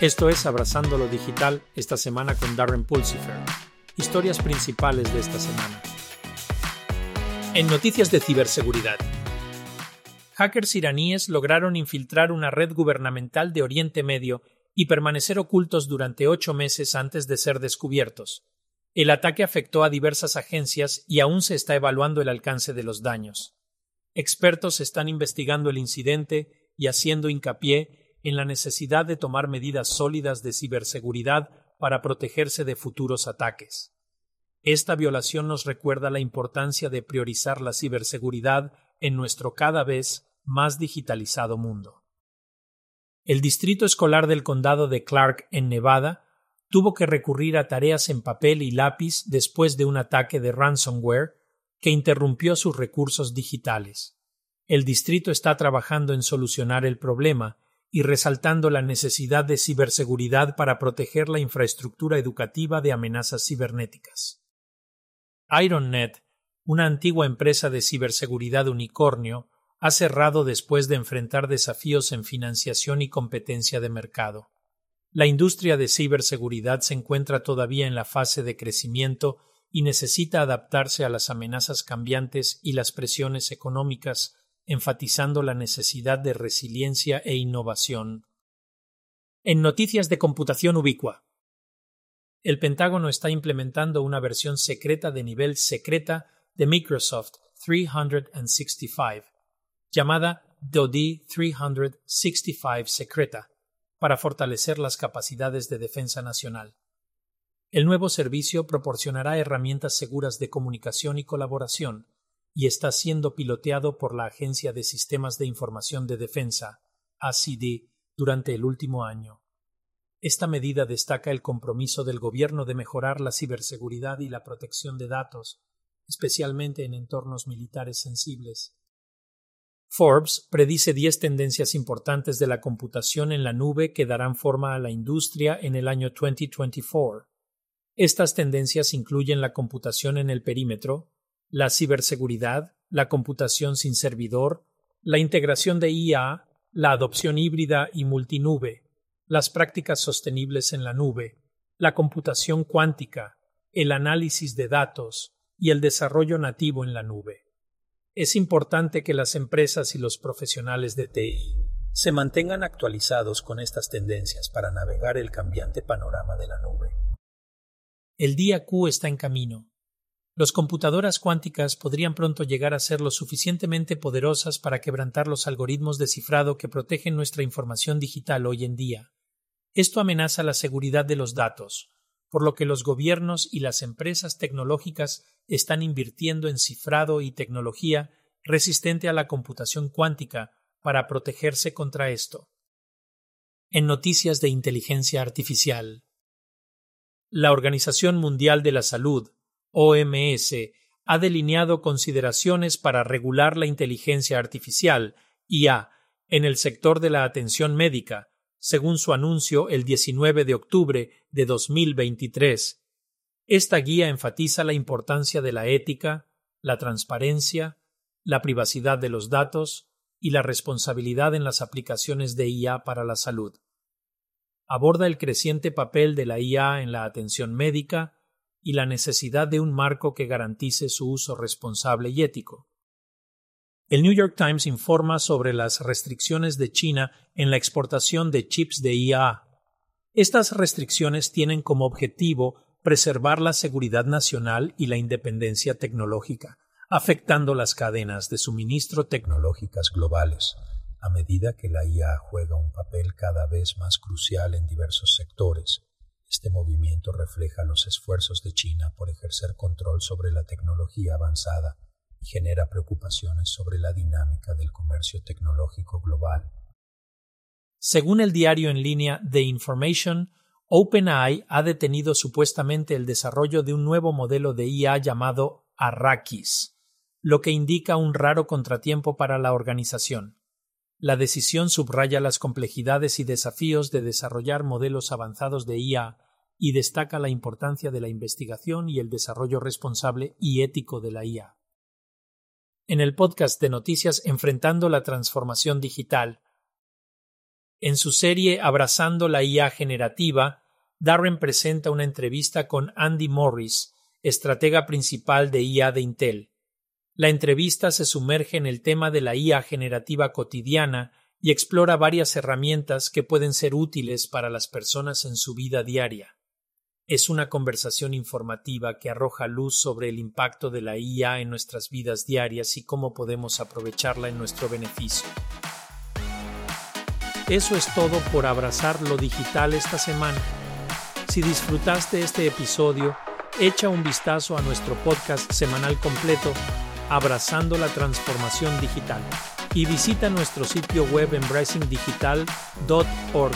Esto es Abrazando lo Digital esta semana con Darren Pulsifer. Historias principales de esta semana. En noticias de ciberseguridad. Hackers iraníes lograron infiltrar una red gubernamental de Oriente Medio y permanecer ocultos durante ocho meses antes de ser descubiertos. El ataque afectó a diversas agencias y aún se está evaluando el alcance de los daños. Expertos están investigando el incidente y haciendo hincapié en la necesidad de tomar medidas sólidas de ciberseguridad para protegerse de futuros ataques. Esta violación nos recuerda la importancia de priorizar la ciberseguridad en nuestro cada vez más digitalizado mundo. El Distrito Escolar del Condado de Clark, en Nevada, tuvo que recurrir a tareas en papel y lápiz después de un ataque de ransomware que interrumpió sus recursos digitales. El distrito está trabajando en solucionar el problema y resaltando la necesidad de ciberseguridad para proteger la infraestructura educativa de amenazas cibernéticas. IronNet, una antigua empresa de ciberseguridad unicornio, ha cerrado después de enfrentar desafíos en financiación y competencia de mercado. La industria de ciberseguridad se encuentra todavía en la fase de crecimiento y necesita adaptarse a las amenazas cambiantes y las presiones económicas enfatizando la necesidad de resiliencia e innovación. En noticias de computación ubicua. El Pentágono está implementando una versión secreta de nivel secreta de Microsoft 365, llamada DoD 365 Secreta, para fortalecer las capacidades de defensa nacional. El nuevo servicio proporcionará herramientas seguras de comunicación y colaboración, y está siendo piloteado por la Agencia de Sistemas de Información de Defensa, ACD, durante el último año. Esta medida destaca el compromiso del Gobierno de mejorar la ciberseguridad y la protección de datos, especialmente en entornos militares sensibles. Forbes predice diez tendencias importantes de la computación en la nube que darán forma a la industria en el año 2024. Estas tendencias incluyen la computación en el perímetro, la ciberseguridad, la computación sin servidor, la integración de IA, la adopción híbrida y multinube, las prácticas sostenibles en la nube, la computación cuántica, el análisis de datos y el desarrollo nativo en la nube. Es importante que las empresas y los profesionales de TI se mantengan actualizados con estas tendencias para navegar el cambiante panorama de la nube. El día Q está en camino las computadoras cuánticas podrían pronto llegar a ser lo suficientemente poderosas para quebrantar los algoritmos de cifrado que protegen nuestra información digital hoy en día. Esto amenaza la seguridad de los datos, por lo que los gobiernos y las empresas tecnológicas están invirtiendo en cifrado y tecnología resistente a la computación cuántica para protegerse contra esto. En noticias de inteligencia artificial. La Organización Mundial de la Salud OMS ha delineado consideraciones para regular la inteligencia artificial IA en el sector de la atención médica, según su anuncio el 19 de octubre de 2023. Esta guía enfatiza la importancia de la ética, la transparencia, la privacidad de los datos y la responsabilidad en las aplicaciones de IA para la salud. Aborda el creciente papel de la IA en la atención médica y la necesidad de un marco que garantice su uso responsable y ético. El New York Times informa sobre las restricciones de China en la exportación de chips de IA. Estas restricciones tienen como objetivo preservar la seguridad nacional y la independencia tecnológica, afectando las cadenas de suministro tecnológicas globales, a medida que la IA juega un papel cada vez más crucial en diversos sectores, este movimiento refleja los esfuerzos de China por ejercer control sobre la tecnología avanzada y genera preocupaciones sobre la dinámica del comercio tecnológico global. Según el diario en línea The Information, OpenAI ha detenido supuestamente el desarrollo de un nuevo modelo de IA llamado Arrakis, lo que indica un raro contratiempo para la organización. La decisión subraya las complejidades y desafíos de desarrollar modelos avanzados de IA y destaca la importancia de la investigación y el desarrollo responsable y ético de la IA. En el podcast de noticias Enfrentando la Transformación Digital, En su serie Abrazando la IA generativa, Darren presenta una entrevista con Andy Morris, estratega principal de IA de Intel. La entrevista se sumerge en el tema de la IA generativa cotidiana y explora varias herramientas que pueden ser útiles para las personas en su vida diaria. Es una conversación informativa que arroja luz sobre el impacto de la IA en nuestras vidas diarias y cómo podemos aprovecharla en nuestro beneficio. Eso es todo por abrazar lo digital esta semana. Si disfrutaste este episodio, echa un vistazo a nuestro podcast semanal completo, Abrazando la Transformación Digital, y visita nuestro sitio web embracingdigital.org.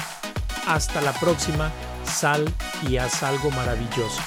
Hasta la próxima, sal y haz algo maravilloso.